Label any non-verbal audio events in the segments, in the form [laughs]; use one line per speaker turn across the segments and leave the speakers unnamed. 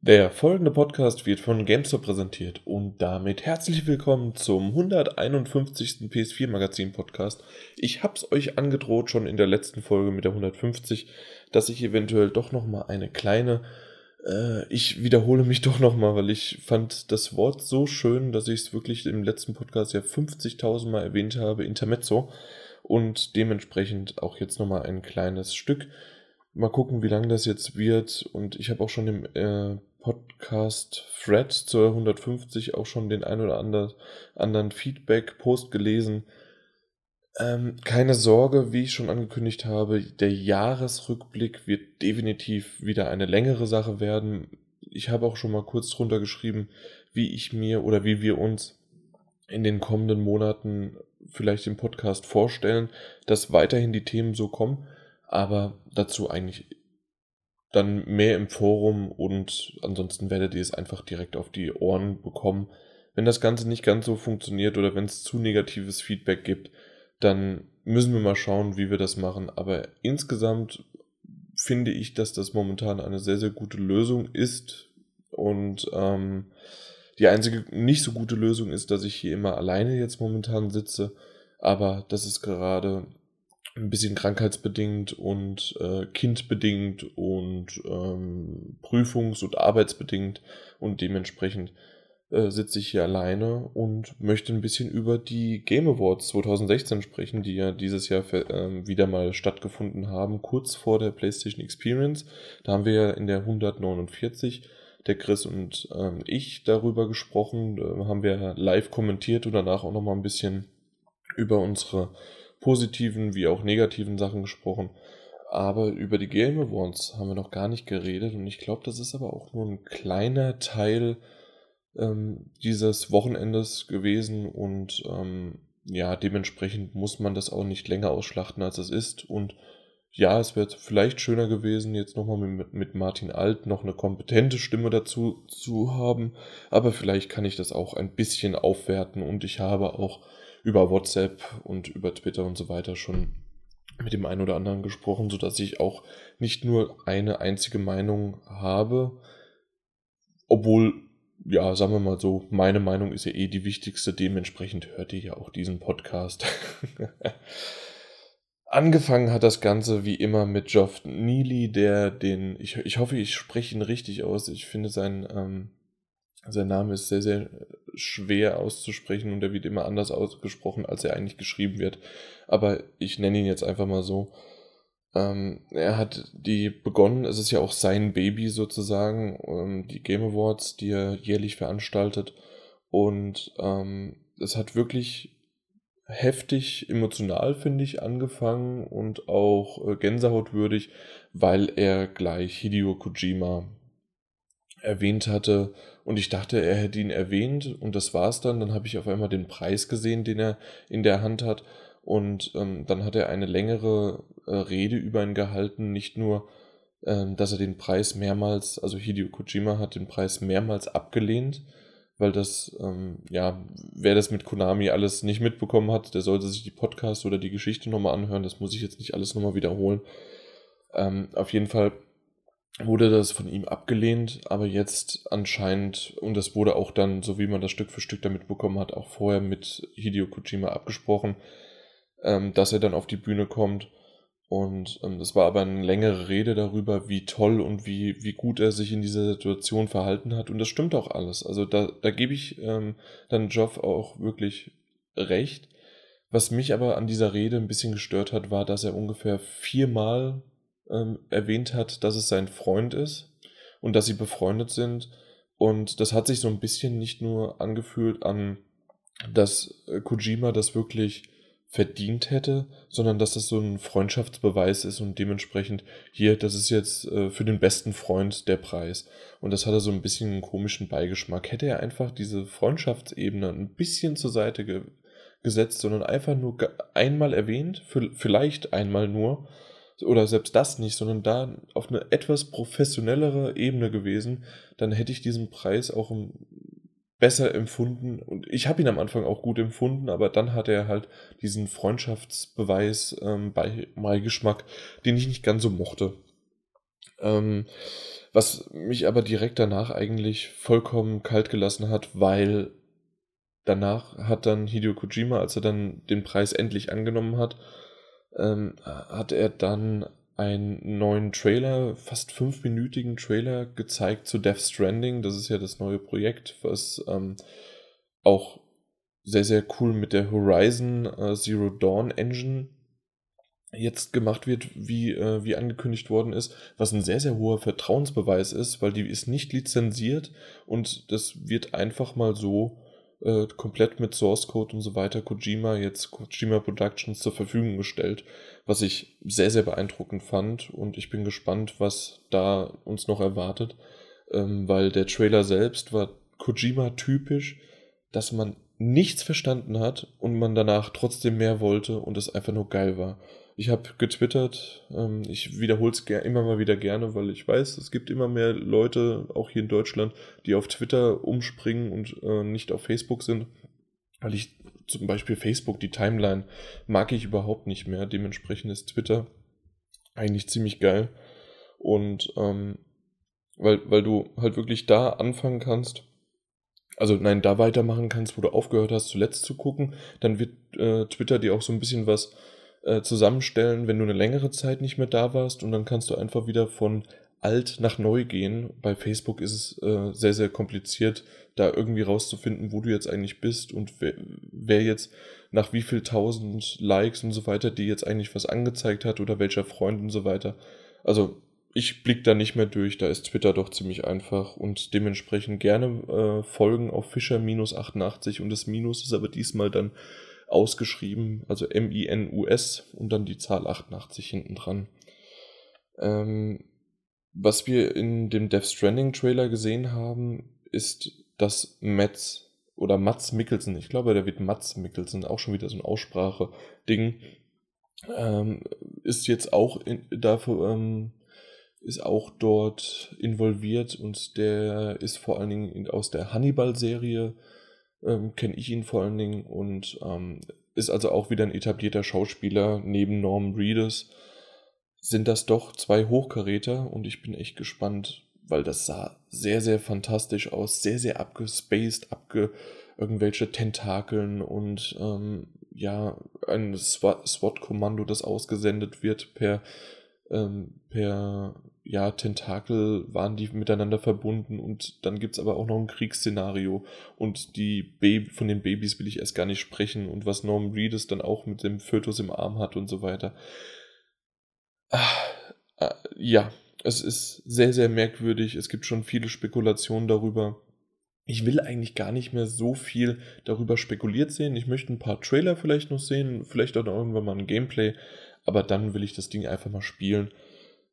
Der folgende Podcast wird von GameStop präsentiert und damit herzlich willkommen zum 151. PS4 Magazin Podcast. Ich hab's euch angedroht schon in der letzten Folge mit der 150, dass ich eventuell doch noch mal eine kleine äh, ich wiederhole mich [laughs] doch noch mal, weil ich fand das Wort so schön, dass ich es wirklich im letzten Podcast ja 50.000 Mal erwähnt habe, Intermezzo und dementsprechend auch jetzt noch mal ein kleines Stück. Mal gucken, wie lang das jetzt wird. Und ich habe auch schon im äh, Podcast Thread zur 150 auch schon den ein oder andere, anderen Feedback-Post gelesen. Ähm, keine Sorge, wie ich schon angekündigt habe, der Jahresrückblick wird definitiv wieder eine längere Sache werden. Ich habe auch schon mal kurz drunter geschrieben, wie ich mir oder wie wir uns in den kommenden Monaten vielleicht im Podcast vorstellen, dass weiterhin die Themen so kommen, aber dazu eigentlich dann mehr im Forum und ansonsten werdet ihr es einfach direkt auf die Ohren bekommen. Wenn das Ganze nicht ganz so funktioniert oder wenn es zu negatives Feedback gibt, dann müssen wir mal schauen, wie wir das machen. Aber insgesamt finde ich, dass das momentan eine sehr, sehr gute Lösung ist. Und ähm, die einzige nicht so gute Lösung ist, dass ich hier immer alleine jetzt momentan sitze. Aber das ist gerade ein bisschen krankheitsbedingt und äh, kindbedingt und ähm, prüfungs- und arbeitsbedingt und dementsprechend äh, sitze ich hier alleine und möchte ein bisschen über die Game Awards 2016 sprechen, die ja dieses Jahr äh, wieder mal stattgefunden haben, kurz vor der PlayStation Experience. Da haben wir ja in der 149 der Chris und ähm, ich darüber gesprochen, da haben wir live kommentiert und danach auch nochmal ein bisschen über unsere positiven wie auch negativen Sachen gesprochen. Aber über die Game Awards haben wir noch gar nicht geredet und ich glaube, das ist aber auch nur ein kleiner Teil ähm, dieses Wochenendes gewesen und ähm, ja, dementsprechend muss man das auch nicht länger ausschlachten, als es ist. Und ja, es wäre vielleicht schöner gewesen, jetzt nochmal mit, mit Martin Alt noch eine kompetente Stimme dazu zu haben, aber vielleicht kann ich das auch ein bisschen aufwerten und ich habe auch über WhatsApp und über Twitter und so weiter schon mit dem einen oder anderen gesprochen, sodass ich auch nicht nur eine einzige Meinung habe, obwohl, ja, sagen wir mal so, meine Meinung ist ja eh die wichtigste, dementsprechend hört ihr ja auch diesen Podcast. [laughs] Angefangen hat das Ganze wie immer mit Geoff Neely, der den, ich, ich hoffe, ich spreche ihn richtig aus, ich finde sein, ähm, sein Name ist sehr, sehr schwer auszusprechen und er wird immer anders ausgesprochen, als er eigentlich geschrieben wird. Aber ich nenne ihn jetzt einfach mal so. Ähm, er hat die begonnen, es ist ja auch sein Baby sozusagen, ähm, die Game Awards, die er jährlich veranstaltet. Und ähm, es hat wirklich heftig emotional, finde ich, angefangen und auch äh, gänsehautwürdig, weil er gleich Hideo Kojima erwähnt hatte und ich dachte, er hätte ihn erwähnt und das war's dann. Dann habe ich auf einmal den Preis gesehen, den er in der Hand hat und ähm, dann hat er eine längere äh, Rede über ihn gehalten, nicht nur, ähm, dass er den Preis mehrmals, also Hideo Kojima hat den Preis mehrmals abgelehnt, weil das, ähm, ja, wer das mit Konami alles nicht mitbekommen hat, der sollte sich die Podcast oder die Geschichte nochmal anhören, das muss ich jetzt nicht alles nochmal wiederholen. Ähm, auf jeden Fall wurde das von ihm abgelehnt, aber jetzt anscheinend, und das wurde auch dann, so wie man das Stück für Stück damit bekommen hat, auch vorher mit Hideo Kojima abgesprochen, ähm, dass er dann auf die Bühne kommt. Und ähm, das war aber eine längere Rede darüber, wie toll und wie, wie gut er sich in dieser Situation verhalten hat. Und das stimmt auch alles. Also da, da gebe ich ähm, dann Joff auch wirklich recht. Was mich aber an dieser Rede ein bisschen gestört hat, war, dass er ungefähr viermal ähm, erwähnt hat, dass es sein Freund ist und dass sie befreundet sind. Und das hat sich so ein bisschen nicht nur angefühlt an, dass äh, Kojima das wirklich verdient hätte, sondern dass das so ein Freundschaftsbeweis ist und dementsprechend hier, das ist jetzt äh, für den besten Freund der Preis. Und das hatte so ein bisschen einen komischen Beigeschmack. Hätte er einfach diese Freundschaftsebene ein bisschen zur Seite ge gesetzt, sondern einfach nur einmal erwähnt, vielleicht einmal nur, oder selbst das nicht, sondern da auf eine etwas professionellere Ebene gewesen, dann hätte ich diesen Preis auch besser empfunden. Und ich habe ihn am Anfang auch gut empfunden, aber dann hat er halt diesen Freundschaftsbeweis ähm, bei Geschmack, den ich nicht ganz so mochte. Ähm, Was mich aber direkt danach eigentlich vollkommen kalt gelassen hat, weil danach hat dann Hideo Kojima, als er dann den Preis endlich angenommen hat, ähm, hat er dann einen neuen Trailer, fast fünfminütigen Trailer gezeigt zu Death Stranding. Das ist ja das neue Projekt, was ähm, auch sehr, sehr cool mit der Horizon äh, Zero Dawn Engine jetzt gemacht wird, wie, äh, wie angekündigt worden ist, was ein sehr, sehr hoher Vertrauensbeweis ist, weil die ist nicht lizenziert und das wird einfach mal so äh, komplett mit Source Code und so weiter Kojima jetzt Kojima Productions zur Verfügung gestellt, was ich sehr, sehr beeindruckend fand und ich bin gespannt, was da uns noch erwartet, ähm, weil der Trailer selbst war Kojima typisch, dass man nichts verstanden hat und man danach trotzdem mehr wollte und es einfach nur geil war. Ich habe getwittert, ähm, ich wiederhole es immer mal wieder gerne, weil ich weiß, es gibt immer mehr Leute, auch hier in Deutschland, die auf Twitter umspringen und äh, nicht auf Facebook sind. Weil ich zum Beispiel Facebook, die Timeline, mag ich überhaupt nicht mehr. Dementsprechend ist Twitter eigentlich ziemlich geil. Und ähm, weil, weil du halt wirklich da anfangen kannst, also nein, da weitermachen kannst, wo du aufgehört hast, zuletzt zu gucken, dann wird äh, Twitter dir auch so ein bisschen was äh, zusammenstellen, wenn du eine längere Zeit nicht mehr da warst und dann kannst du einfach wieder von alt nach neu gehen. Bei Facebook ist es äh, sehr, sehr kompliziert, da irgendwie rauszufinden, wo du jetzt eigentlich bist und wer, wer jetzt nach wie viel tausend Likes und so weiter die jetzt eigentlich was angezeigt hat oder welcher Freund und so weiter. Also ich blick da nicht mehr durch, da ist Twitter doch ziemlich einfach und dementsprechend gerne äh, folgen auf Fischer-88 und das Minus ist aber diesmal dann ausgeschrieben, also M-I-N-U-S und dann die Zahl 88 hinten dran. Ähm, was wir in dem Death Stranding Trailer gesehen haben, ist, dass Mats oder Mats Mikkelsen, ich glaube, der wird Mats Mikkelsen, auch schon wieder so ein Aussprache-Ding, ähm, ist jetzt auch in, dafür, ähm, ist auch dort involviert und der ist vor allen Dingen aus der Hannibal-Serie ähm, kenne ich ihn vor allen Dingen und ähm, ist also auch wieder ein etablierter Schauspieler neben Norman Reedus. Sind das doch zwei Hochkaräter und ich bin echt gespannt, weil das sah sehr, sehr fantastisch aus, sehr, sehr abgespaced, abge irgendwelche Tentakeln und ähm, ja, ein SWAT-Kommando, das ausgesendet wird per, ähm, per ja, Tentakel waren die miteinander verbunden und dann gibt es aber auch noch ein Kriegsszenario und die Baby, von den Babys will ich erst gar nicht sprechen und was Norman Reedus dann auch mit dem Fötus im Arm hat und so weiter. Ah, ah, ja, es ist sehr, sehr merkwürdig. Es gibt schon viele Spekulationen darüber. Ich will eigentlich gar nicht mehr so viel darüber spekuliert sehen. Ich möchte ein paar Trailer vielleicht noch sehen, vielleicht auch noch irgendwann mal ein Gameplay, aber dann will ich das Ding einfach mal spielen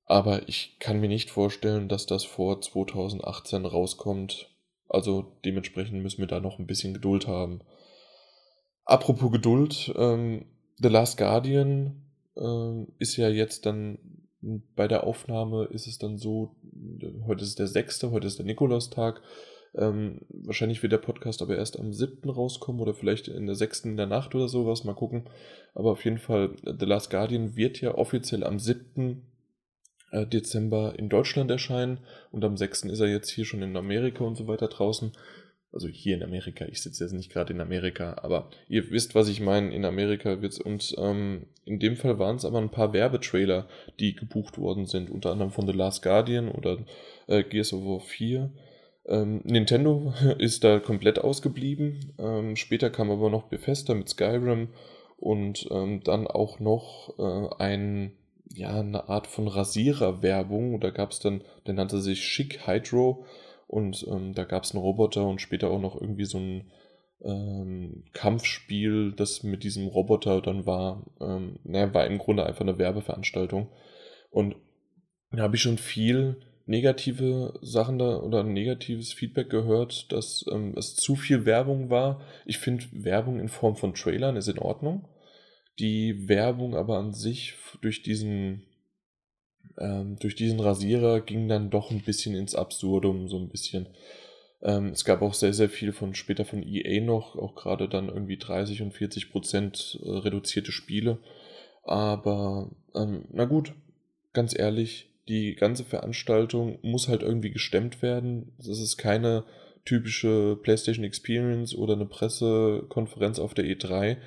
aber ich kann mir nicht vorstellen, dass das vor 2018 rauskommt. Also dementsprechend müssen wir da noch ein bisschen Geduld haben. Apropos Geduld, ähm, The Last Guardian ähm, ist ja jetzt dann bei der Aufnahme ist es dann so, heute ist der 6., heute ist der Nikolaustag. Ähm, wahrscheinlich wird der Podcast aber erst am 7. rauskommen oder vielleicht in der 6. in der Nacht oder sowas. Mal gucken. Aber auf jeden Fall, The Last Guardian wird ja offiziell am 7. Äh, Dezember in Deutschland erscheinen und am 6. ist er jetzt hier schon in Amerika und so weiter draußen. Also hier in Amerika, ich sitze jetzt nicht gerade in Amerika, aber ihr wisst, was ich meine, in Amerika wird's und ähm, in dem Fall waren es aber ein paar Werbetrailer, die gebucht worden sind, unter anderem von The Last Guardian oder äh, Gears of War 4. Ähm, Nintendo [laughs] ist da komplett ausgeblieben. Ähm, später kam aber noch Bethesda mit Skyrim und ähm, dann auch noch äh, ein ja, eine Art von Rasierer-Werbung. Da gab es dann, der nannte sich Chic Hydro und ähm, da gab es einen Roboter und später auch noch irgendwie so ein ähm, Kampfspiel, das mit diesem Roboter dann war. Ähm, naja, war im Grunde einfach eine Werbeveranstaltung. Und da habe ich schon viel negative Sachen da oder negatives Feedback gehört, dass ähm, es zu viel Werbung war. Ich finde, Werbung in Form von Trailern ist in Ordnung die Werbung aber an sich durch diesen, ähm, durch diesen Rasierer ging dann doch ein bisschen ins Absurdum, so ein bisschen. Ähm, es gab auch sehr, sehr viel von später von EA noch, auch gerade dann irgendwie 30 und 40 Prozent äh, reduzierte Spiele. Aber ähm, na gut, ganz ehrlich, die ganze Veranstaltung muss halt irgendwie gestemmt werden. Das ist keine typische PlayStation Experience oder eine Pressekonferenz auf der E3.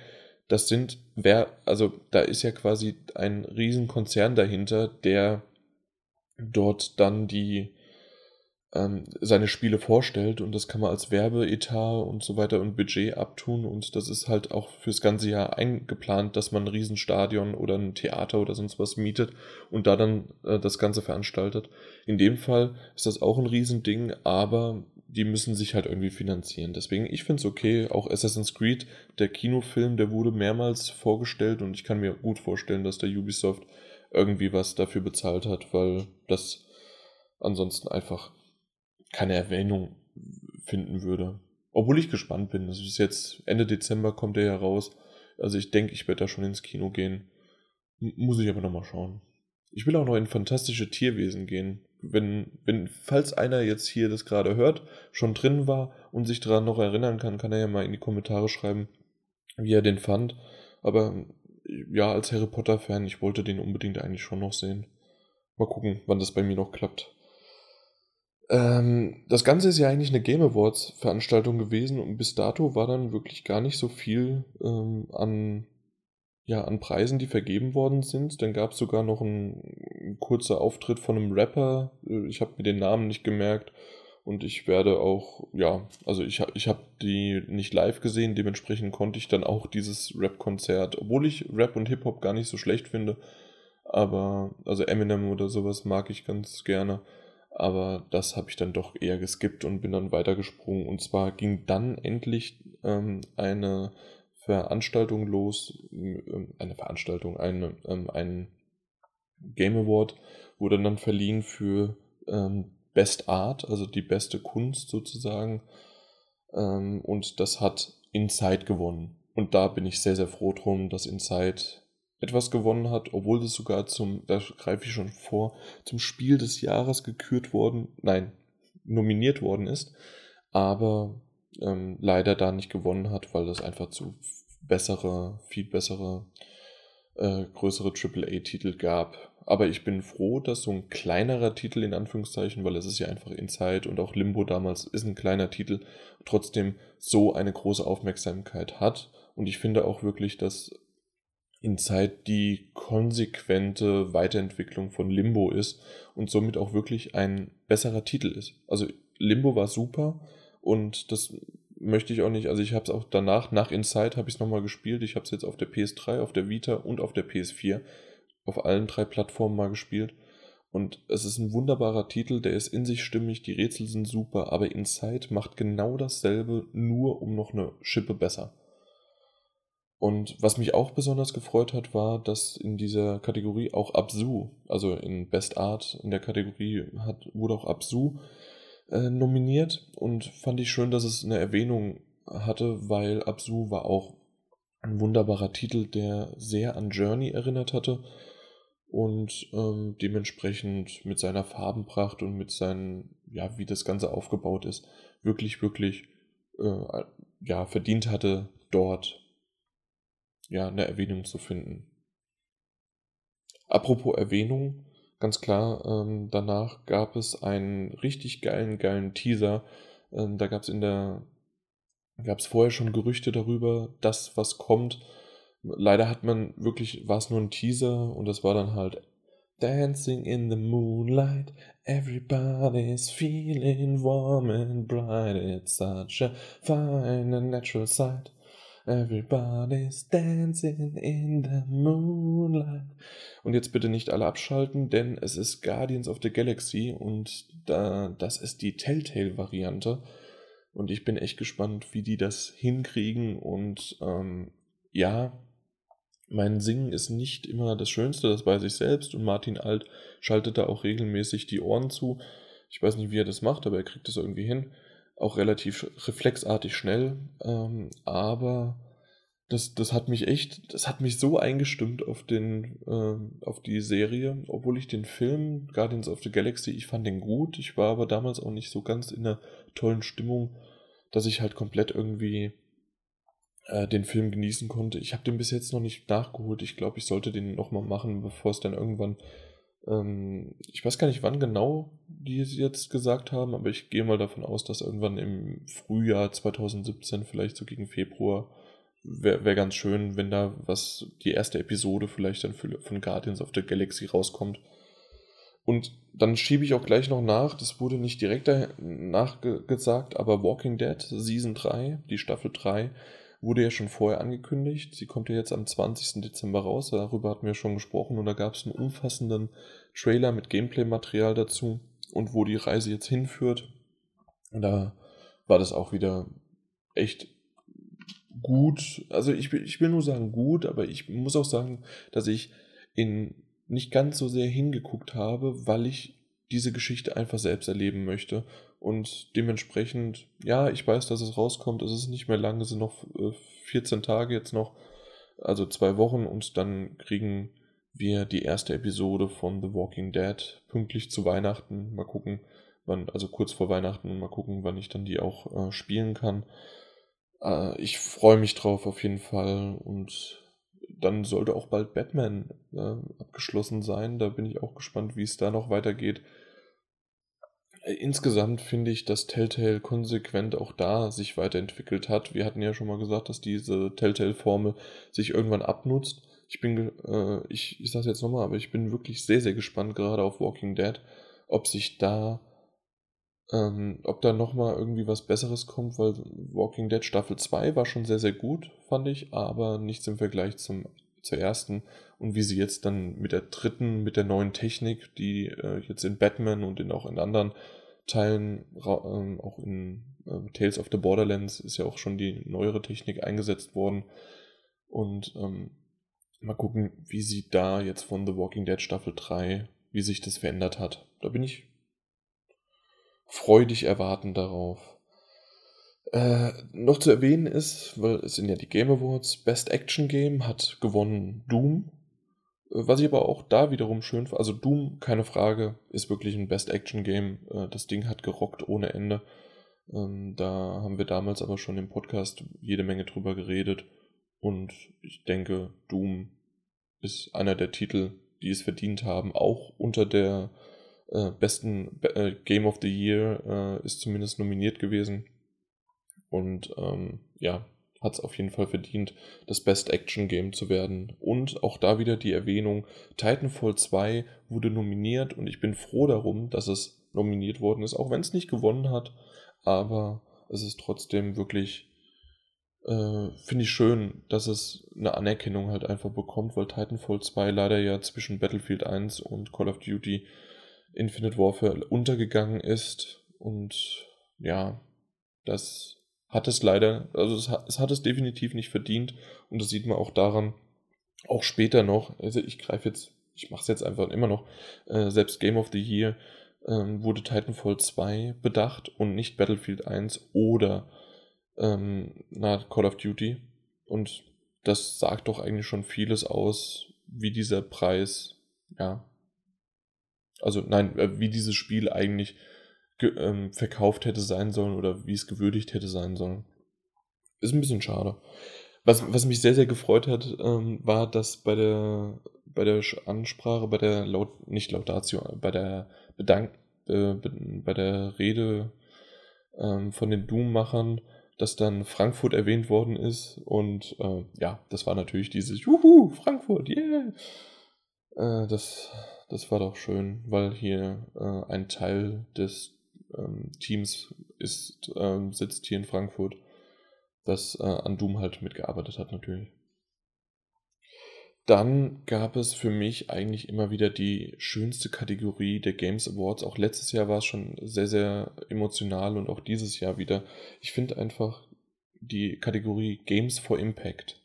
Das sind, wer, also da ist ja quasi ein Riesenkonzern dahinter, der dort dann die ähm, seine Spiele vorstellt und das kann man als Werbeetat und so weiter und Budget abtun und das ist halt auch fürs ganze Jahr eingeplant, dass man ein Riesenstadion oder ein Theater oder sonst was mietet und da dann äh, das Ganze veranstaltet. In dem Fall ist das auch ein Riesending, aber die müssen sich halt irgendwie finanzieren. Deswegen, ich finde es okay. Auch Assassin's Creed, der Kinofilm, der wurde mehrmals vorgestellt und ich kann mir gut vorstellen, dass der Ubisoft irgendwie was dafür bezahlt hat, weil das ansonsten einfach keine Erwähnung finden würde. Obwohl ich gespannt bin. Das ist jetzt Ende Dezember kommt er ja raus. Also ich denke, ich werde da schon ins Kino gehen. M muss ich aber nochmal schauen. Ich will auch noch in fantastische Tierwesen gehen. Wenn, wenn, falls einer jetzt hier das gerade hört, schon drin war und sich daran noch erinnern kann, kann er ja mal in die Kommentare schreiben, wie er den fand. Aber ja, als Harry Potter-Fan, ich wollte den unbedingt eigentlich schon noch sehen. Mal gucken, wann das bei mir noch klappt. Ähm, das Ganze ist ja eigentlich eine Game Awards Veranstaltung gewesen und bis dato war dann wirklich gar nicht so viel ähm, an, ja, an Preisen, die vergeben worden sind. Dann gab es sogar noch einen, kurzen Auftritt von einem Rapper. Äh, ich habe mir den Namen nicht gemerkt und ich werde auch, ja, also ich, ich habe die nicht live gesehen, dementsprechend konnte ich dann auch dieses Rap-Konzert, obwohl ich Rap und Hip-Hop gar nicht so schlecht finde, aber also Eminem oder sowas mag ich ganz gerne aber das habe ich dann doch eher geskippt und bin dann weitergesprungen. Und zwar ging dann endlich ähm, eine Veranstaltung los, ähm, eine Veranstaltung, eine, ähm, ein Game Award wurde dann verliehen für ähm, Best Art, also die beste Kunst sozusagen. Ähm, und das hat Inside gewonnen. Und da bin ich sehr, sehr froh drum, dass Inside etwas gewonnen hat, obwohl es sogar zum, da greife ich schon vor, zum Spiel des Jahres gekürt worden, nein, nominiert worden ist, aber ähm, leider da nicht gewonnen hat, weil es einfach zu bessere, viel bessere, äh, größere AAA-Titel gab. Aber ich bin froh, dass so ein kleinerer Titel in Anführungszeichen, weil es ist ja einfach Inside und auch Limbo damals ist ein kleiner Titel, trotzdem so eine große Aufmerksamkeit hat. Und ich finde auch wirklich, dass in Zeit die konsequente Weiterentwicklung von Limbo ist und somit auch wirklich ein besserer Titel ist. Also Limbo war super und das möchte ich auch nicht, also ich habe es auch danach, nach Inside habe ich es nochmal gespielt. Ich habe es jetzt auf der PS3, auf der Vita und auf der PS4 auf allen drei Plattformen mal gespielt. Und es ist ein wunderbarer Titel, der ist in sich stimmig, die Rätsel sind super, aber Inside macht genau dasselbe, nur um noch eine Schippe besser. Und was mich auch besonders gefreut hat, war, dass in dieser Kategorie auch Absu, also in Best Art in der Kategorie hat, wurde auch Absu äh, nominiert und fand ich schön, dass es eine Erwähnung hatte, weil Absu war auch ein wunderbarer Titel, der sehr an Journey erinnert hatte und ähm, dementsprechend mit seiner Farbenpracht und mit seinen, ja, wie das Ganze aufgebaut ist, wirklich, wirklich, äh, ja, verdient hatte, dort ja, eine Erwähnung zu finden. Apropos Erwähnung, ganz klar, ähm, danach gab es einen richtig geilen, geilen Teaser. Ähm, da gab es in der, gab es vorher schon Gerüchte darüber, dass was kommt. Leider hat man wirklich, war es nur ein Teaser und das war dann halt Dancing in the moonlight, everybody's feeling warm and bright. It's such a fine and natural sight. Everybody's dancing in the moonlight. Und jetzt bitte nicht alle abschalten, denn es ist Guardians of the Galaxy und da, das ist die Telltale-Variante. Und ich bin echt gespannt, wie die das hinkriegen. Und ähm, ja, mein Singen ist nicht immer das Schönste, das weiß ich selbst. Und Martin Alt schaltet da auch regelmäßig die Ohren zu. Ich weiß nicht, wie er das macht, aber er kriegt das irgendwie hin auch relativ reflexartig schnell, ähm, aber das, das hat mich echt, das hat mich so eingestimmt auf den, äh, auf die Serie, obwohl ich den Film Guardians of the Galaxy, ich fand den gut, ich war aber damals auch nicht so ganz in einer tollen Stimmung, dass ich halt komplett irgendwie äh, den Film genießen konnte. Ich habe den bis jetzt noch nicht nachgeholt. Ich glaube, ich sollte den nochmal machen, bevor es dann irgendwann Ähm, ich weiß gar nicht, wann genau die es jetzt gesagt haben, aber ich gehe mal davon aus, dass irgendwann im Frühjahr 2017, vielleicht so gegen Februar, wäre wär ganz schön, wenn da was, die erste Episode vielleicht dann für, von Guardians of the Galaxy rauskommt. Und dann schiebe ich auch gleich noch nach, das wurde nicht direkt nachgesagt, aber Walking Dead Season 3, die Staffel 3, wurde ja schon vorher angekündigt. Sie kommt ja jetzt am 20. Dezember raus, darüber hatten wir schon gesprochen und da gab es einen umfassenden Trailer mit Gameplay-Material dazu und wo die Reise jetzt hinführt. Und da war das auch wieder echt gut. Also ich, ich will nur sagen gut, aber ich muss auch sagen, dass ich in nicht ganz so sehr hingeguckt habe, weil ich diese Geschichte einfach selbst erleben möchte. Und dementsprechend, ja, ich weiß, dass es rauskommt. Es ist nicht mehr lang, es sind noch 14 äh, Tage jetzt noch, also zwei Wochen und dann kriegen wir die erste Episode von The Walking Dead pünktlich zu Weihnachten. Mal gucken, wann, also kurz vor Weihnachten, mal gucken, wann ich dann die auch äh, spielen kann. Äh, ich freue mich drauf auf jeden Fall und dann sollte auch bald Batman äh, abgeschlossen sein. Da bin ich auch gespannt, wie es da noch weitergeht. Äh, insgesamt finde ich, dass Telltale konsequent auch da sich weiterentwickelt hat. Wir hatten ja schon mal gesagt, dass diese Telltale-Formel sich irgendwann abnutzt. Ich bin, äh, ich, ich sage es jetzt nochmal, aber ich bin wirklich sehr, sehr gespannt gerade auf Walking Dead, ob sich da ähm, ob da nochmal irgendwie was Besseres kommt, weil Walking Dead Staffel 2 war schon sehr, sehr gut, fand ich, aber nichts im Vergleich zum, zur ersten. Und wie sie jetzt dann mit der dritten, mit der neuen Technik, die äh, jetzt in Batman und in, auch in anderen Teilen, ähm, auch in äh, Tales of the Borderlands ist ja auch schon die neuere Technik eingesetzt worden. Und ähm, mal gucken, wie sie da jetzt von The Walking Dead Staffel 3, wie sich das verändert hat. Da bin ich freudig erwarten darauf. Äh, noch zu erwähnen ist, weil es sind ja die Game Awards, Best Action Game hat gewonnen Doom. Was ich aber auch da wiederum schön finde, also Doom, keine Frage, ist wirklich ein Best Action Game. Äh, das Ding hat gerockt ohne Ende. Ähm, da haben wir damals aber schon im Podcast jede Menge drüber geredet. Und ich denke, Doom ist einer der Titel, die es verdient haben, auch unter der äh, besten äh, Game of the Year ist zumindest nominiert gewesen. Und ähm, ja, hat es auf jeden Fall verdient, das Best Action Game zu werden. Und auch da wieder die Erwähnung, Titanfall 2 wurde nominiert und ich bin froh darum, dass es nominiert worden ist, auch wenn es nicht gewonnen hat. Aber es ist trotzdem wirklich, äh, finde ich schön, dass es eine Anerkennung halt einfach bekommt, weil Titanfall 2 leider ja zwischen Battlefield 1 und Call of Duty Infinite Warfare untergegangen ist. Und ja, das hat es leider, also es hat, es hat es definitiv nicht verdient. Und das sieht man auch daran, auch später noch, also ich greife jetzt, ich mache es jetzt einfach immer noch, äh, selbst Game of the Year ähm, wurde Titanfall 2 bedacht und nicht Battlefield 1 oder ähm, na, Call of Duty. Und das sagt doch eigentlich schon vieles aus, wie dieser Preis ja, also nein, äh, wie dieses Spiel eigentlich ähm, verkauft hätte sein sollen oder wie es gewürdigt hätte sein sollen. Ist ein bisschen schade. Was, was mich sehr, sehr gefreut hat, ähm, war, dass bei der, bei der Ansprache, bei der Laut, nicht Laudatio, bei der Bedank, äh, bei der Rede ähm, von den Doom-Machern, dass dann Frankfurt erwähnt worden ist und äh, ja, das war natürlich dieses Juhu, Frankfurt, yeah! Äh, das das war doch schön, weil hier äh, ein Teil des ähm, Teams ist, ähm, sitzt hier in Frankfurt, das äh, an Doom halt mitgearbeitet hat natürlich. Dann gab es für mich eigentlich immer wieder die schönste Kategorie der Games Awards. Auch letztes Jahr war es schon sehr, sehr emotional und auch dieses Jahr wieder. Ich finde einfach die Kategorie Games for Impact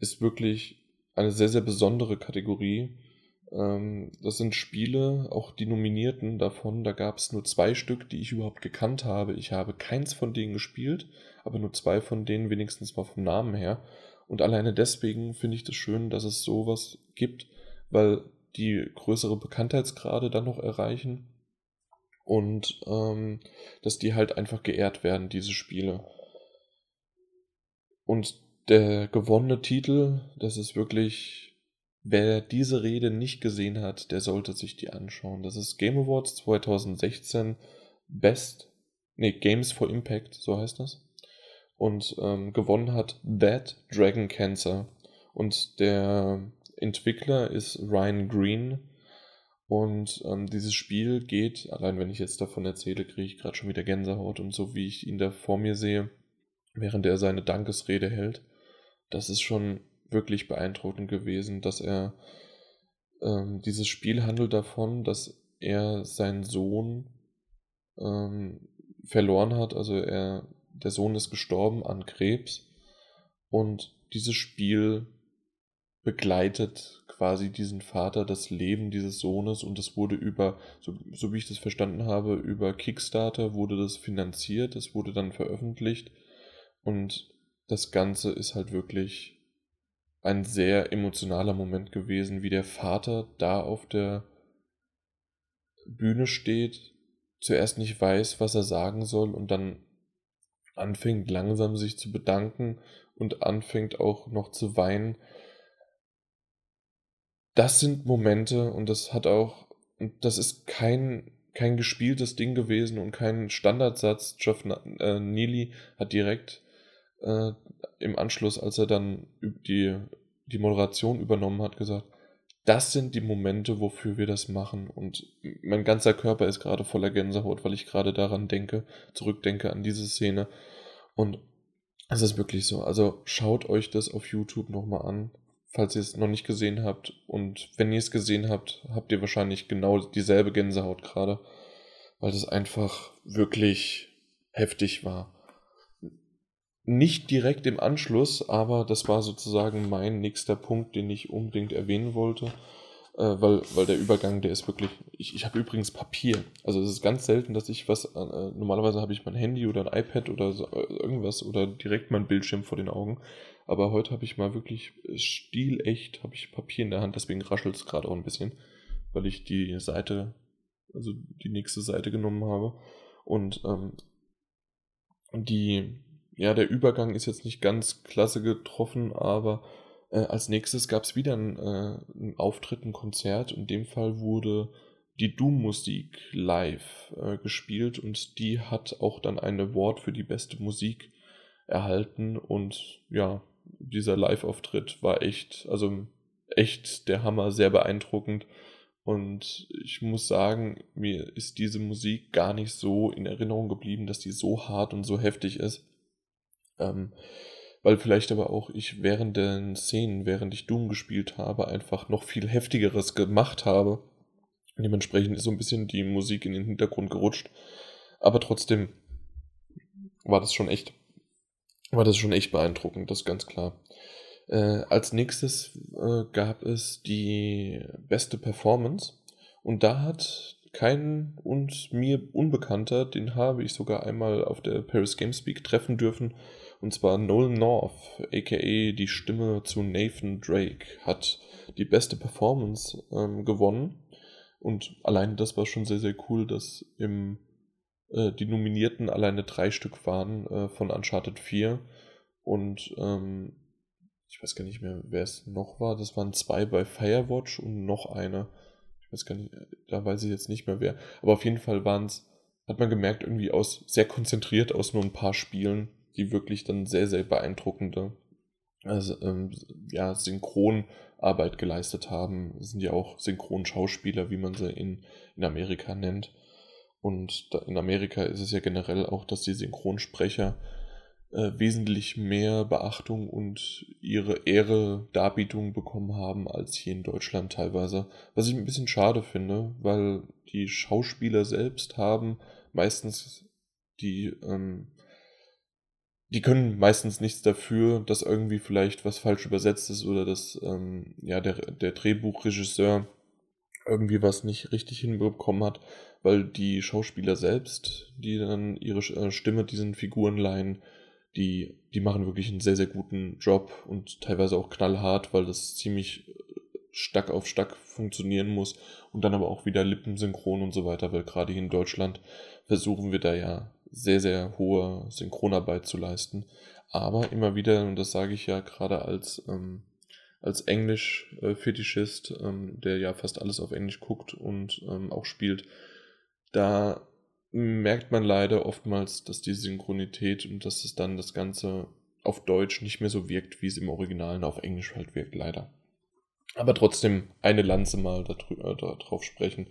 ist wirklich eine sehr, sehr besondere Kategorie ähm, das sind Spiele, auch die Nominierten davon, da gab es nur zwei Stück, die ich überhaupt gekannt habe. Ich habe keins von denen gespielt, aber nur zwei von denen wenigstens mal vom Namen her. Und alleine deswegen finde ich das schön, dass es sowas gibt, weil die größere Bekanntheitsgrade dann noch erreichen und ähm, dass die halt einfach geehrt werden, diese Spiele. Und der gewonnene Titel, das ist wirklich Wer diese Rede nicht gesehen hat, der sollte sich die anschauen. Das ist Game Awards 2016 Best, nee, Games for Impact, so heißt das. Und ähm, gewonnen hat That Dragon Cancer. Und der Entwickler ist Ryan Green. Und ähm, dieses Spiel geht, allein wenn ich jetzt davon erzähle, kriege ich gerade schon wieder Gänsehaut. Und so wie ich ihn da vor mir sehe, während er seine Dankesrede hält, das ist schon wirklich beeindruckend gewesen, dass er ähm, dieses Spiel handelt davon, dass er seinen Sohn ähm, verloren hat. Also er, der Sohn ist gestorben an Krebs. Und dieses Spiel begleitet quasi diesen Vater das Leben dieses Sohnes. Und es wurde über, so, so wie ich das verstanden habe, über Kickstarter wurde das finanziert, es wurde dann veröffentlicht. Und das Ganze ist halt wirklich ein sehr emotionaler Moment gewesen, wie der Vater da auf der Bühne steht, zuerst nicht weiß, was er sagen soll und dann anfängt langsam sich zu bedanken und anfängt auch noch zu weinen. Das sind Momente und das hat auch, und das ist kein, kein gespieltes Ding gewesen und kein Standardsatz. Jeff äh, Neely hat direkt äh, im Anschluss, als er dann die, die Moderation übernommen hat, gesagt, das sind die Momente, wofür wir das machen. Und mein ganzer Körper ist gerade voller Gänsehaut, weil ich gerade daran denke, zurückdenke an diese Szene. Und es ist wirklich so. Also schaut euch das auf YouTube nochmal an, falls ihr es noch nicht gesehen habt. Und wenn ihr es gesehen habt, habt ihr wahrscheinlich genau dieselbe Gänsehaut gerade, weil das einfach wirklich heftig war nicht direkt im Anschluss, aber das war sozusagen mein nächster Punkt, den ich unbedingt erwähnen wollte, äh, weil, weil der Übergang, der ist wirklich. Ich, ich habe übrigens Papier. Also es ist ganz selten, dass ich was. Äh, normalerweise habe ich mein Handy oder ein iPad oder so, äh, irgendwas oder direkt mein Bildschirm vor den Augen. Aber heute habe ich mal wirklich stilecht, habe ich Papier in der Hand, deswegen raschelt es gerade auch ein bisschen, weil ich die Seite, also die nächste Seite genommen habe. Und ähm, die ja, der Übergang ist jetzt nicht ganz klasse getroffen, aber äh, als nächstes gab es wieder ein, äh, ein Auftritt, ein Konzert. In dem Fall wurde die Doom-Musik live äh, gespielt und die hat auch dann ein Award für die beste Musik erhalten. Und ja, dieser Live-Auftritt war echt, also echt der Hammer, sehr beeindruckend. Und ich muss sagen, mir ist diese Musik gar nicht so in Erinnerung geblieben, dass die so hart und so heftig ist. Ähm, weil vielleicht aber auch ich während den Szenen, während ich Doom gespielt habe, einfach noch viel heftigeres gemacht habe. Dementsprechend ist so ein bisschen die Musik in den Hintergrund gerutscht. Aber trotzdem war das schon echt, war das schon echt beeindruckend, das ist ganz klar. Äh, als nächstes äh, gab es die beste Performance und da hat kein und mir Unbekannter, den habe ich sogar einmal auf der Paris Games Week treffen dürfen, und zwar Nolan North, aka die Stimme zu Nathan Drake, hat die beste Performance ähm, gewonnen. Und allein das war schon sehr, sehr cool, dass im, äh, die Nominierten alleine drei Stück waren äh, von Uncharted 4. Und ähm, ich weiß gar nicht mehr, wer es noch war. Das waren zwei bei Firewatch und noch eine. Ich weiß gar nicht, da weiß ich jetzt nicht mehr wer. Aber auf jeden Fall waren es, hat man gemerkt, irgendwie aus sehr konzentriert aus nur ein paar Spielen die wirklich dann sehr, sehr beeindruckende also, ähm, ja, Synchronarbeit geleistet haben. Das sind ja auch Synchronschauspieler, wie man sie in, in Amerika nennt. Und da, in Amerika ist es ja generell auch, dass die Synchronsprecher äh, wesentlich mehr Beachtung und ihre Ehre Darbietung bekommen haben als hier in Deutschland teilweise. Was ich ein bisschen schade finde, weil die Schauspieler selbst haben meistens die ähm, die können meistens nichts dafür, dass irgendwie vielleicht was falsch übersetzt ist oder dass ähm, ja, der, der Drehbuchregisseur irgendwie was nicht richtig hinbekommen hat, weil die Schauspieler selbst, die dann ihre äh, Stimme diesen Figuren leihen, die, die machen wirklich einen sehr, sehr guten Job und teilweise auch knallhart, weil das ziemlich Stack auf Stack funktionieren muss und dann aber auch wieder lippensynchron und so weiter, weil gerade hier in Deutschland versuchen wir da ja sehr, sehr hohe Synchronarbeit zu leisten. Aber immer wieder, und das sage ich ja gerade als, ähm, als Englisch-Fetischist, ähm, der ja fast alles auf Englisch guckt und ähm, auch spielt, da merkt man leider oftmals, dass die Synchronität und dass es dann das Ganze auf Deutsch nicht mehr so wirkt, wie es im Originalen auf Englisch halt wirkt, leider. Aber trotzdem eine Lanze mal äh, darauf sprechen.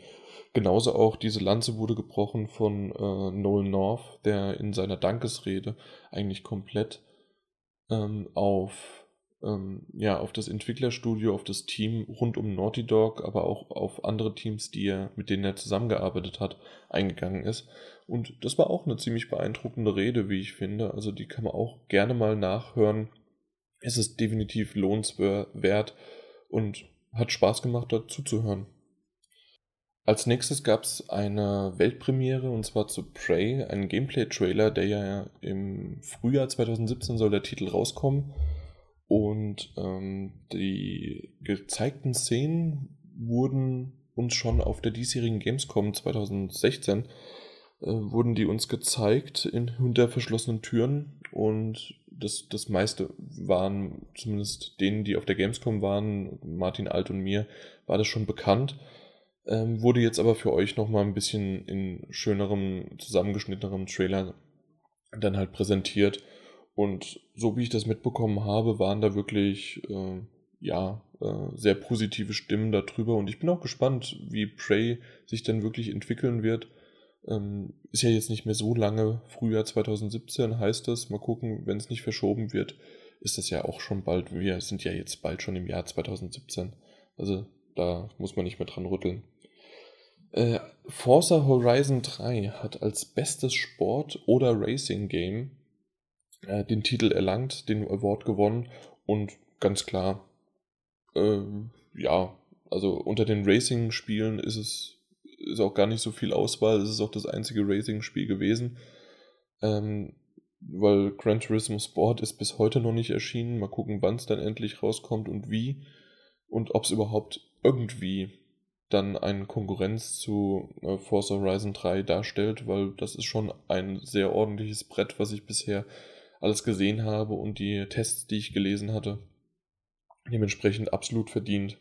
Genauso auch diese Lanze wurde gebrochen von äh, Noel North, der in seiner Dankesrede eigentlich komplett ähm, auf ähm, ja, auf das Entwicklerstudio, auf das Team rund um Naughty Dog, aber auch auf andere Teams, die er, mit denen er zusammengearbeitet hat, eingegangen ist. Und das war auch eine ziemlich beeindruckende Rede, wie ich finde. Also die kann man auch gerne mal nachhören. Es ist definitiv lohnenswert und hat Spaß gemacht, dazu zu hören. Als nächstes gab es eine Weltpremiere und zwar zu Prey, einen Gameplay-Trailer, der ja im Frühjahr 2017 soll der Titel rauskommen. Und ähm, die gezeigten Szenen wurden uns schon auf der diesjährigen Gamescom 2016 äh, wurden die uns gezeigt in hinter verschlossenen Türen und das, das meiste waren, zumindest denen, die auf der Gamescom waren, Martin Alt und mir, war das schon bekannt. Ähm, wurde jetzt aber für euch nochmal ein bisschen in schönerem, zusammengeschnittenerem Trailer dann halt präsentiert. Und so wie ich das mitbekommen habe, waren da wirklich äh, ja äh, sehr positive Stimmen darüber. Und ich bin auch gespannt, wie Prey sich dann wirklich entwickeln wird. Ähm, ist ja jetzt nicht mehr so lange, Frühjahr 2017 heißt das. Mal gucken, wenn es nicht verschoben wird, ist das ja auch schon bald. Wir sind ja jetzt bald schon im Jahr 2017. Also da muss man nicht mehr dran rütteln. Äh, Forza Horizon 3 hat als bestes Sport- oder Racing-Game äh, den Titel erlangt, den Award gewonnen und ganz klar, äh, ja, also unter den Racing-Spielen ist es ist auch gar nicht so viel Auswahl, es ist auch das einzige Racing-Spiel gewesen. Ähm, weil Gran Turismo Sport ist bis heute noch nicht erschienen. Mal gucken, wann es dann endlich rauskommt und wie. Und ob es überhaupt irgendwie dann eine Konkurrenz zu äh, Forza Horizon 3 darstellt, weil das ist schon ein sehr ordentliches Brett, was ich bisher alles gesehen habe und die Tests, die ich gelesen hatte, dementsprechend absolut verdient.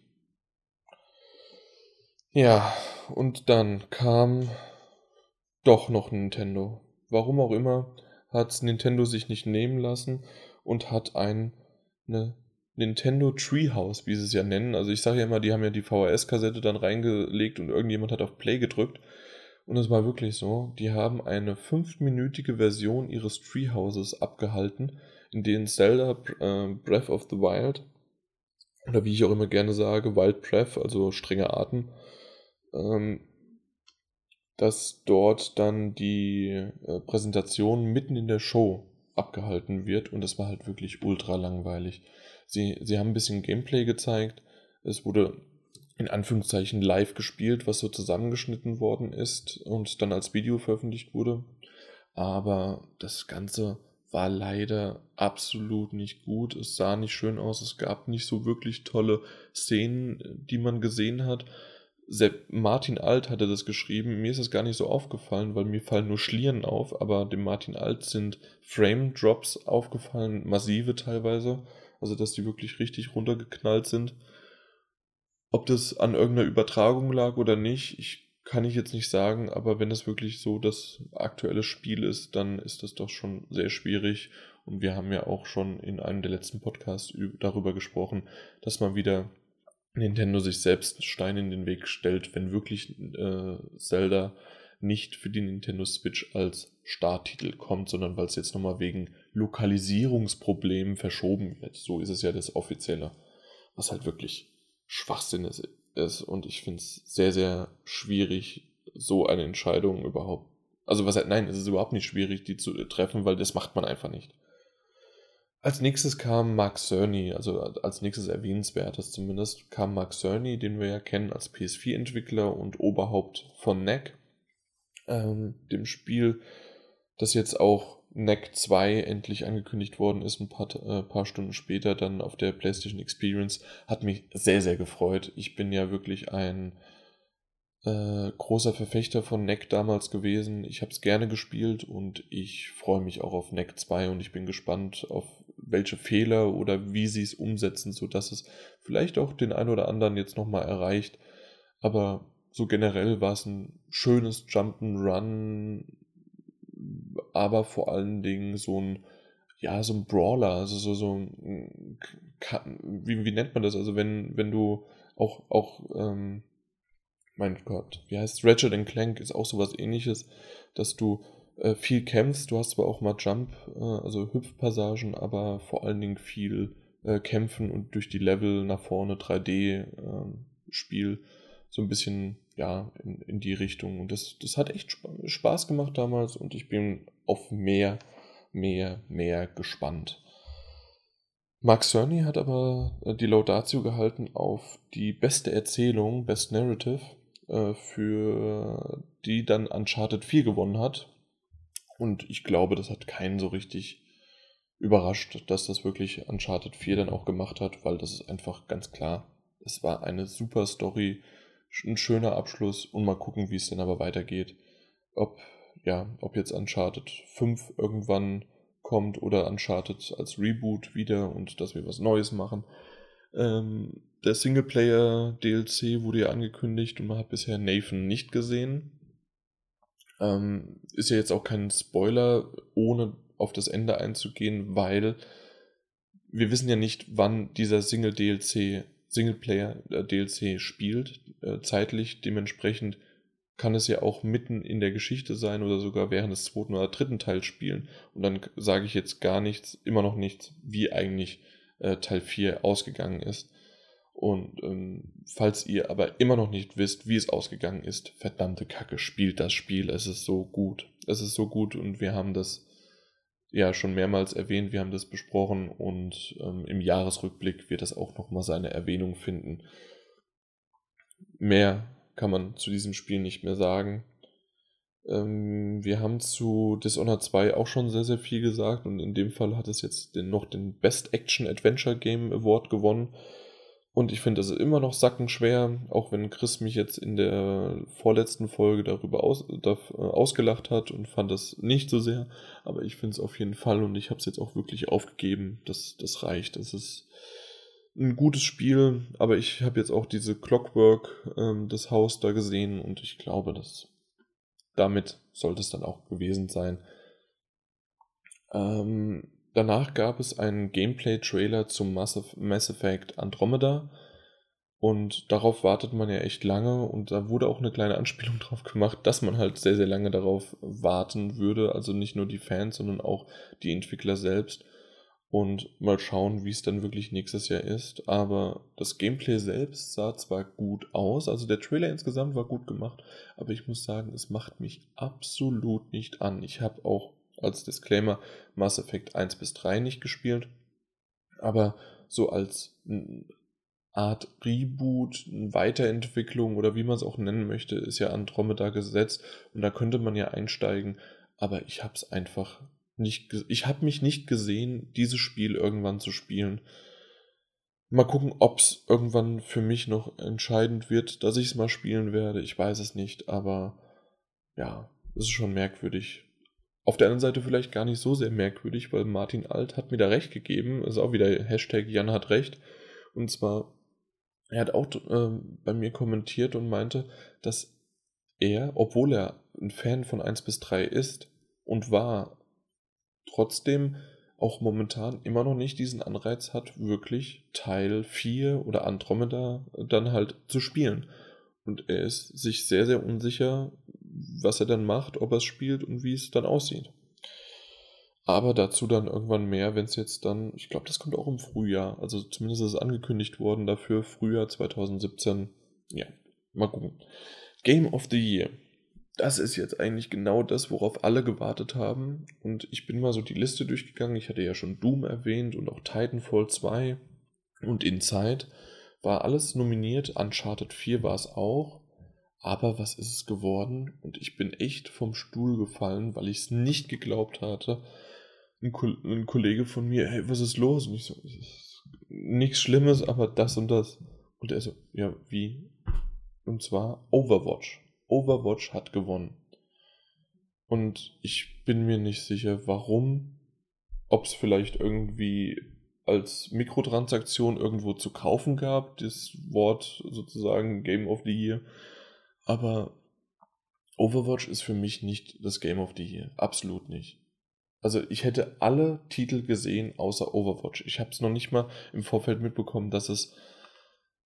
Ja, und dann kam doch noch Nintendo. Warum auch immer hat Nintendo sich nicht nehmen lassen und hat ein eine Nintendo Treehouse, wie sie es ja nennen. Also ich sage ja immer, die haben ja die VHS-Kassette dann reingelegt und irgendjemand hat auf Play gedrückt und es war wirklich so, die haben eine fünfminütige Version ihres Treehouses abgehalten, in denen Zelda äh, Breath of the Wild, oder wie ich auch immer gerne sage, Wild Breath, also strenge Arten, ähm, dass dort dann die äh, Präsentation mitten in der Show abgehalten wird und das war halt wirklich ultra langweilig. Sie, sie haben ein bisschen Gameplay gezeigt, es wurde in Anführungszeichen live gespielt, was so zusammengeschnitten worden ist und dann als Video veröffentlicht wurde. Aber das Ganze war leider absolut nicht gut. Es sah nicht schön aus. Es gab nicht so wirklich tolle Szenen, die man gesehen hat. Sepp Martin Alt hatte das geschrieben. Mir ist es gar nicht so aufgefallen, weil mir fallen nur Schlieren auf, aber dem Martin Alt sind Frame Drops aufgefallen, massive teilweise. Also, dass die wirklich richtig runtergeknallt sind. Ob das an irgendeiner Übertragung lag oder nicht, ich, kann ich jetzt nicht sagen, aber wenn es wirklich so das aktuelle Spiel ist, dann ist das doch schon sehr schwierig. Und wir haben ja auch schon in einem der letzten Podcasts darüber gesprochen, dass man wieder Nintendo sich selbst Steine in den Weg stellt, wenn wirklich äh, Zelda nicht für die Nintendo Switch als Starttitel kommt, sondern weil es jetzt nochmal wegen Lokalisierungsproblemen verschoben wird. So ist es ja das Offizielle. Was halt wirklich Schwachsinn ist. ist. Und ich finde es sehr, sehr schwierig, so eine Entscheidung überhaupt. Also was nein, es ist überhaupt nicht schwierig, die zu treffen, weil das macht man einfach nicht. Als nächstes kam Mark Cerny, also als nächstes erwähnenswertes zumindest, kam Mark Cerny, den wir ja kennen als PS4-Entwickler und Oberhaupt von NEC, ähm, dem Spiel, das jetzt auch NEC 2 endlich angekündigt worden ist, ein paar, äh, paar Stunden später dann auf der PlayStation Experience, hat mich sehr, sehr gefreut. Ich bin ja wirklich ein äh, großer Verfechter von Neck damals gewesen. Ich habe es gerne gespielt und ich freue mich auch auf Neck 2 und ich bin gespannt auf welche Fehler oder wie sie es umsetzen, sodass es vielleicht auch den einen oder anderen jetzt nochmal erreicht. Aber so generell war es ein schönes Jump'n'Run, aber vor allen Dingen so ein, ja, so ein Brawler, also so, so ein, wie, wie nennt man das? Also wenn, wenn du auch, auch, ähm, mein Gott, wie heißt Ratchet Clank ist auch sowas ähnliches, dass du äh, viel kämpfst, du hast zwar auch mal Jump, äh, also Hüpfpassagen, aber vor allen Dingen viel äh, Kämpfen und durch die Level nach vorne 3D-Spiel ähm, so ein bisschen ja in, in die Richtung. Und das, das hat echt Spaß gemacht damals und ich bin auf mehr, mehr, mehr gespannt. Mark Cerny hat aber äh, die Laudatio gehalten auf die beste Erzählung, Best Narrative, äh, für die dann Uncharted 4 gewonnen hat. Und ich glaube, das hat keinen so richtig überrascht, dass das wirklich Uncharted 4 dann auch gemacht hat, weil das ist einfach ganz klar. Es war eine super Story, ein schöner Abschluss und mal gucken, wie es dann aber weitergeht. Ob, ja, ob jetzt Uncharted 5 irgendwann kommt oder Uncharted als Reboot wieder und dass wir was Neues machen. Ähm, der Singleplayer-DLC wurde ja angekündigt und man hat bisher Nathan nicht gesehen. Ähm, ist ja jetzt auch kein Spoiler, ohne auf das Ende einzugehen, weil wir wissen ja nicht, wann dieser Single-DLC Singleplayer-DLC äh, spielt, äh, zeitlich. Dementsprechend kann es ja auch mitten in der Geschichte sein oder sogar während des zweiten oder dritten Teils spielen. Und dann sage ich jetzt gar nichts, immer noch nichts, wie eigentlich äh, Teil 4 ausgegangen ist. Und ähm, falls ihr aber immer noch nicht wisst, wie es ausgegangen ist, verdammte Kacke, spielt das Spiel. Es ist so gut. Es ist so gut und wir haben das ja schon mehrmals erwähnt, wir haben das besprochen und ähm, im Jahresrückblick wird das auch nochmal seine Erwähnung finden. Mehr kann man zu diesem Spiel nicht mehr sagen. Ähm, wir haben zu Dishonored 2 auch schon sehr, sehr viel gesagt und in dem Fall hat es jetzt den, noch den Best Action Adventure Game Award gewonnen. Und ich finde, das ist immer noch sackenschwer, auch wenn Chris mich jetzt in der vorletzten Folge darüber aus, da, äh, ausgelacht hat und fand das nicht so sehr. Aber ich finde es auf jeden Fall und ich habe es jetzt auch wirklich aufgegeben. Das, das reicht. Das ist ein gutes Spiel, aber ich habe jetzt auch diese Clockwork, ähm, das Haus da gesehen und ich glaube, dass damit sollte es dann auch gewesen sein. Ähm, Danach gab es einen Gameplay-Trailer zum Mass Effect Andromeda. Und darauf wartet man ja echt lange und da wurde auch eine kleine Anspielung [laughs] drauf gemacht, dass man halt sehr, sehr lange darauf warten würde. Also nicht nur die Fans, sondern auch die Entwickler selbst. Und mal schauen, wie es dann wirklich nächstes Jahr ist. Aber das Gameplay selbst sah zwar gut aus, also der Trailer insgesamt war gut gemacht, aber ich muss sagen, es macht mich absolut nicht an. Ich habe auch als Disclaimer Mass Effect 1 bis 3 nicht gespielt. Aber so als Art Reboot, Weiterentwicklung oder wie man es auch nennen möchte, ist ja Andromeda gesetzt und da könnte man ja einsteigen, aber ich habe es einfach nicht, ich habe mich nicht gesehen, dieses Spiel irgendwann zu spielen. Mal gucken, ob es irgendwann für mich noch entscheidend wird, dass ich es mal spielen werde. Ich weiß es nicht, aber ja, es ist schon merkwürdig, auf der anderen Seite vielleicht gar nicht so sehr merkwürdig, weil Martin Alt hat mir da recht gegeben. ist auch wieder Hashtag Jan hat recht. Und zwar, er hat auch äh, bei mir kommentiert und meinte, dass er, obwohl er ein Fan von 1 bis 3 ist und war, trotzdem auch momentan immer noch nicht diesen Anreiz hat, wirklich Teil 4 oder Andromeda dann halt zu spielen. Und er ist sich sehr, sehr unsicher, was er dann macht, ob er es spielt und wie es dann aussieht. Aber dazu dann irgendwann mehr, wenn es jetzt dann, ich glaube, das kommt auch im Frühjahr, also zumindest ist es angekündigt worden dafür, Frühjahr 2017. Ja, mal gucken. Game of the Year. Das ist jetzt eigentlich genau das, worauf alle gewartet haben. Und ich bin mal so die Liste durchgegangen. Ich hatte ja schon Doom erwähnt und auch Titanfall 2 und Inside. War alles nominiert. Uncharted 4 war es auch. Aber was ist es geworden? Und ich bin echt vom Stuhl gefallen, weil ich es nicht geglaubt hatte. Ein, Ko ein, Kollege von mir, hey, was ist los? Und ich so, nichts Schlimmes, aber das und das. Und er so, ja, wie? Und zwar Overwatch. Overwatch hat gewonnen. Und ich bin mir nicht sicher, warum. Ob es vielleicht irgendwie als Mikrotransaktion irgendwo zu kaufen gab, das Wort sozusagen Game of the Year. Aber Overwatch ist für mich nicht das Game of the Year. Absolut nicht. Also ich hätte alle Titel gesehen außer Overwatch. Ich habe es noch nicht mal im Vorfeld mitbekommen, dass es,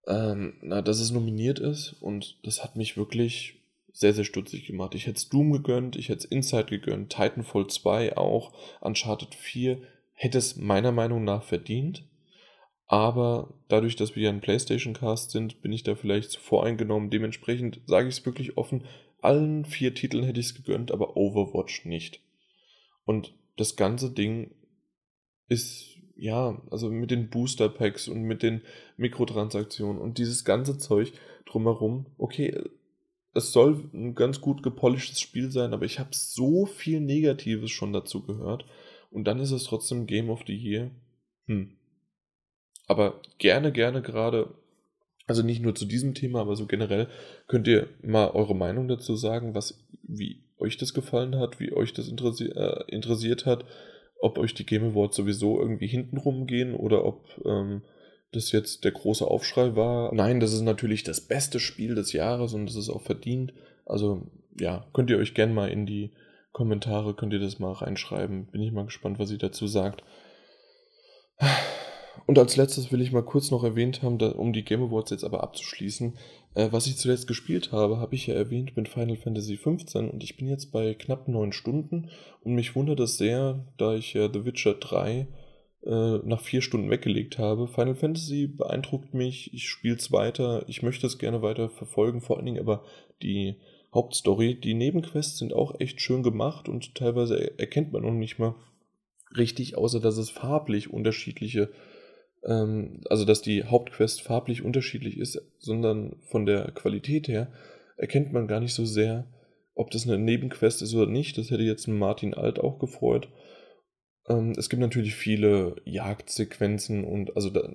ähm, na, dass es nominiert ist. Und das hat mich wirklich sehr, sehr stutzig gemacht. Ich hätte Doom gegönnt, ich hätte Inside gegönnt, Titanfall 2 auch, Uncharted 4 hätte es meiner Meinung nach verdient. Aber dadurch, dass wir ja ein PlayStation Cast sind, bin ich da vielleicht voreingenommen. Dementsprechend sage ich es wirklich offen, allen vier Titeln hätte ich es gegönnt, aber Overwatch nicht. Und das ganze Ding ist, ja, also mit den Booster Packs und mit den Mikrotransaktionen und dieses ganze Zeug drumherum, okay, es soll ein ganz gut gepolischtes Spiel sein, aber ich habe so viel Negatives schon dazu gehört. Und dann ist es trotzdem Game of the Year. Hm. Aber gerne, gerne gerade, also nicht nur zu diesem Thema, aber so generell, könnt ihr mal eure Meinung dazu sagen, was, wie euch das gefallen hat, wie euch das interessi äh, interessiert hat, ob euch die Game Awards sowieso irgendwie hintenrum gehen oder ob ähm, das jetzt der große Aufschrei war. Nein, das ist natürlich das beste Spiel des Jahres und das ist auch verdient. Also ja, könnt ihr euch gerne mal in die Kommentare, könnt ihr das mal reinschreiben. Bin ich mal gespannt, was ihr dazu sagt. Und als letztes will ich mal kurz noch erwähnt haben, da, um die Game Awards jetzt aber abzuschließen, äh, was ich zuletzt gespielt habe, habe ich ja erwähnt mit Final Fantasy XV und ich bin jetzt bei knapp neun Stunden und mich wundert es sehr, da ich ja The Witcher 3 äh, nach vier Stunden weggelegt habe. Final Fantasy beeindruckt mich, ich spiele es weiter, ich möchte es gerne weiter verfolgen, vor allen Dingen aber die Hauptstory. Die Nebenquests sind auch echt schön gemacht und teilweise erkennt man noch nicht mal richtig, außer dass es farblich unterschiedliche, ähm, also dass die Hauptquest farblich unterschiedlich ist, sondern von der Qualität her erkennt man gar nicht so sehr, ob das eine Nebenquest ist oder nicht. Das hätte jetzt Martin Alt auch gefreut. Ähm, es gibt natürlich viele Jagdsequenzen und also da,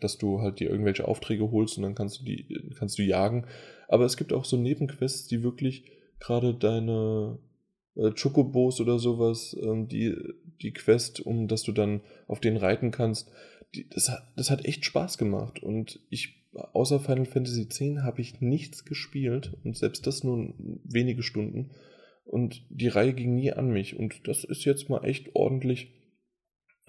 dass du halt dir irgendwelche Aufträge holst und dann kannst du die kannst du jagen. Aber es gibt auch so Nebenquests, die wirklich gerade deine äh, Chocobos oder sowas, ähm, die die Quest, um dass du dann auf den reiten kannst, das, hat, das hat echt Spaß gemacht und ich außer Final Fantasy X habe ich nichts gespielt und selbst das nur wenige Stunden. Und die Reihe ging nie an mich. Und das ist jetzt mal echt ordentlich.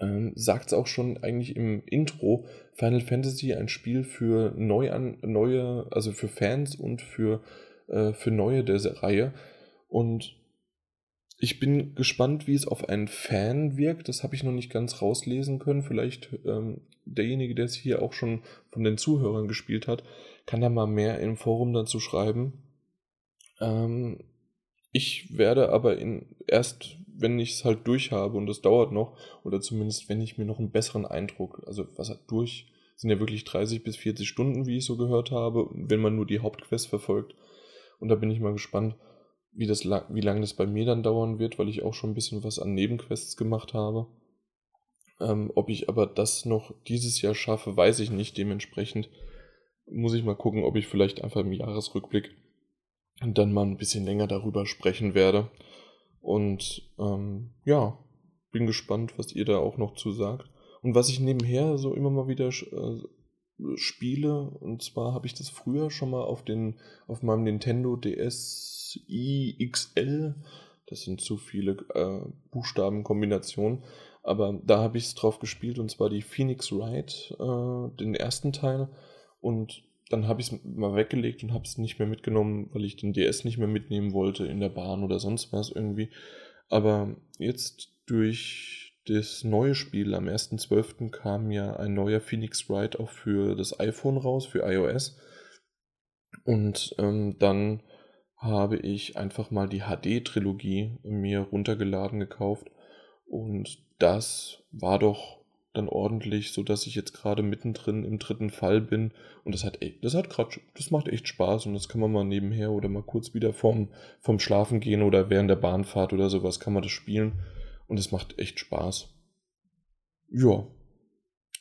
Ähm, Sagt es auch schon eigentlich im Intro. Final Fantasy ein Spiel für neu neue, also für Fans und für, äh, für neue der Reihe. Und ich bin gespannt, wie es auf einen Fan wirkt. Das habe ich noch nicht ganz rauslesen können. Vielleicht ähm, derjenige, der es hier auch schon von den Zuhörern gespielt hat, kann da mal mehr im Forum dazu schreiben. Ähm, ich werde aber in, erst, wenn ich es halt durch habe, und das dauert noch, oder zumindest wenn ich mir noch einen besseren Eindruck, also was hat durch, sind ja wirklich 30 bis 40 Stunden, wie ich so gehört habe, wenn man nur die Hauptquest verfolgt. Und da bin ich mal gespannt, wie, das, wie lange das bei mir dann dauern wird, weil ich auch schon ein bisschen was an Nebenquests gemacht habe. Ähm, ob ich aber das noch dieses Jahr schaffe, weiß ich nicht. Dementsprechend muss ich mal gucken, ob ich vielleicht einfach im Jahresrückblick dann mal ein bisschen länger darüber sprechen werde. Und ähm, ja, bin gespannt, was ihr da auch noch zu sagt. Und was ich nebenher so immer mal wieder äh, spiele, und zwar habe ich das früher schon mal auf, den, auf meinem Nintendo DSi XL, das sind zu viele äh, Buchstabenkombinationen, aber da habe ich es drauf gespielt, und zwar die Phoenix Wright, äh, den ersten Teil. Und dann habe ich es mal weggelegt und habe es nicht mehr mitgenommen, weil ich den DS nicht mehr mitnehmen wollte in der Bahn oder sonst was irgendwie. Aber jetzt durch das neue Spiel am 1.12. kam ja ein neuer Phoenix Wright auch für das iPhone raus, für iOS. Und ähm, dann habe ich einfach mal die HD-Trilogie mir runtergeladen gekauft. Und das war doch dann ordentlich, so dass ich jetzt gerade mittendrin im dritten Fall bin und das hat das hat gerade das macht echt Spaß und das kann man mal nebenher oder mal kurz wieder vom vom Schlafen gehen oder während der Bahnfahrt oder sowas kann man das spielen und es macht echt Spaß. Ja.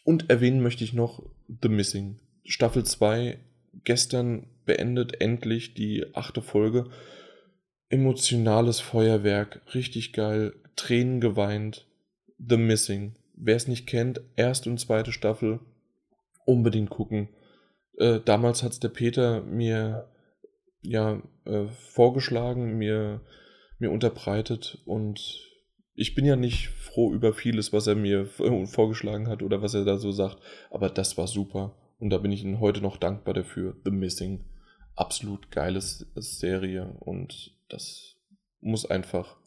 Und erwähnen möchte ich noch The Missing. Staffel 2 gestern beendet, endlich die achte Folge. Emotionales Feuerwerk, richtig geil, Tränen geweint. The Missing. Wer es nicht kennt, erste und zweite Staffel, unbedingt gucken. Äh, damals hat es der Peter mir ja äh, vorgeschlagen, mir, mir unterbreitet und ich bin ja nicht froh über vieles, was er mir vorgeschlagen hat oder was er da so sagt, aber das war super und da bin ich ihm heute noch dankbar dafür. The Missing, absolut geile Serie und das muss einfach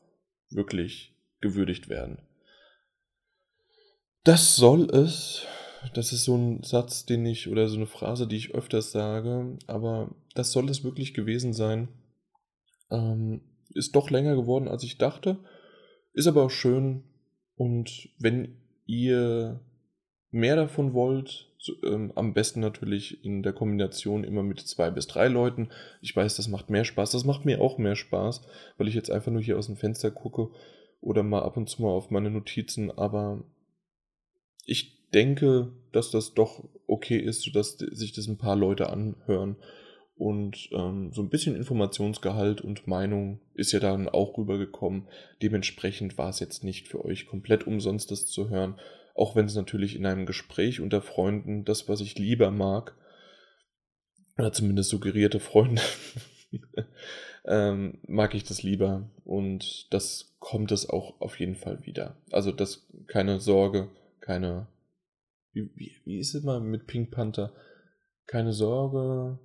wirklich gewürdigt werden. Das soll es. Das ist so ein Satz, den ich, oder so eine Phrase, die ich öfters sage, aber das soll es wirklich gewesen sein. Ähm, ist doch länger geworden, als ich dachte. Ist aber auch schön. Und wenn ihr mehr davon wollt, so, ähm, am besten natürlich in der Kombination immer mit zwei bis drei Leuten. Ich weiß, das macht mehr Spaß. Das macht mir auch mehr Spaß, weil ich jetzt einfach nur hier aus dem Fenster gucke oder mal ab und zu mal auf meine Notizen. Aber ich denke, dass das doch okay ist, sodass sich das ein paar Leute anhören. Und ähm, so ein bisschen Informationsgehalt und Meinung ist ja dann auch rübergekommen. Dementsprechend war es jetzt nicht für euch komplett umsonst, das zu hören. Auch wenn es natürlich in einem Gespräch unter Freunden das, was ich lieber mag, oder zumindest suggerierte Freunde, [laughs] ähm, mag ich das lieber. Und das kommt es auch auf jeden Fall wieder. Also das keine Sorge, keine. Wie, wie, wie ist es mal mit Pink Panther? Keine Sorge,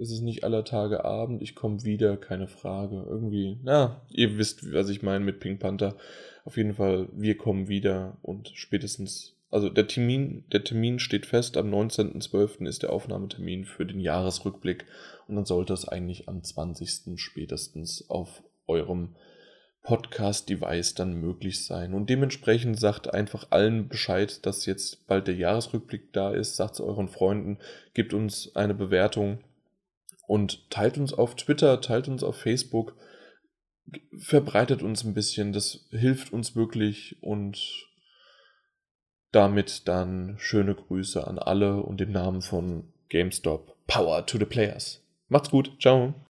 es ist nicht aller Tage Abend, ich komme wieder, keine Frage. Irgendwie, na, ihr wisst, was ich meine mit Pink Panther. Auf jeden Fall, wir kommen wieder und spätestens, also der Termin, der Termin steht fest, am 19.12. ist der Aufnahmetermin für den Jahresrückblick und dann sollte es eigentlich am 20. spätestens auf eurem Podcast-Device dann möglich sein. Und dementsprechend sagt einfach allen Bescheid, dass jetzt bald der Jahresrückblick da ist. Sagt es euren Freunden, gebt uns eine Bewertung und teilt uns auf Twitter, teilt uns auf Facebook, verbreitet uns ein bisschen, das hilft uns wirklich und damit dann schöne Grüße an alle und im Namen von GameStop. Power to the Players. Macht's gut, ciao.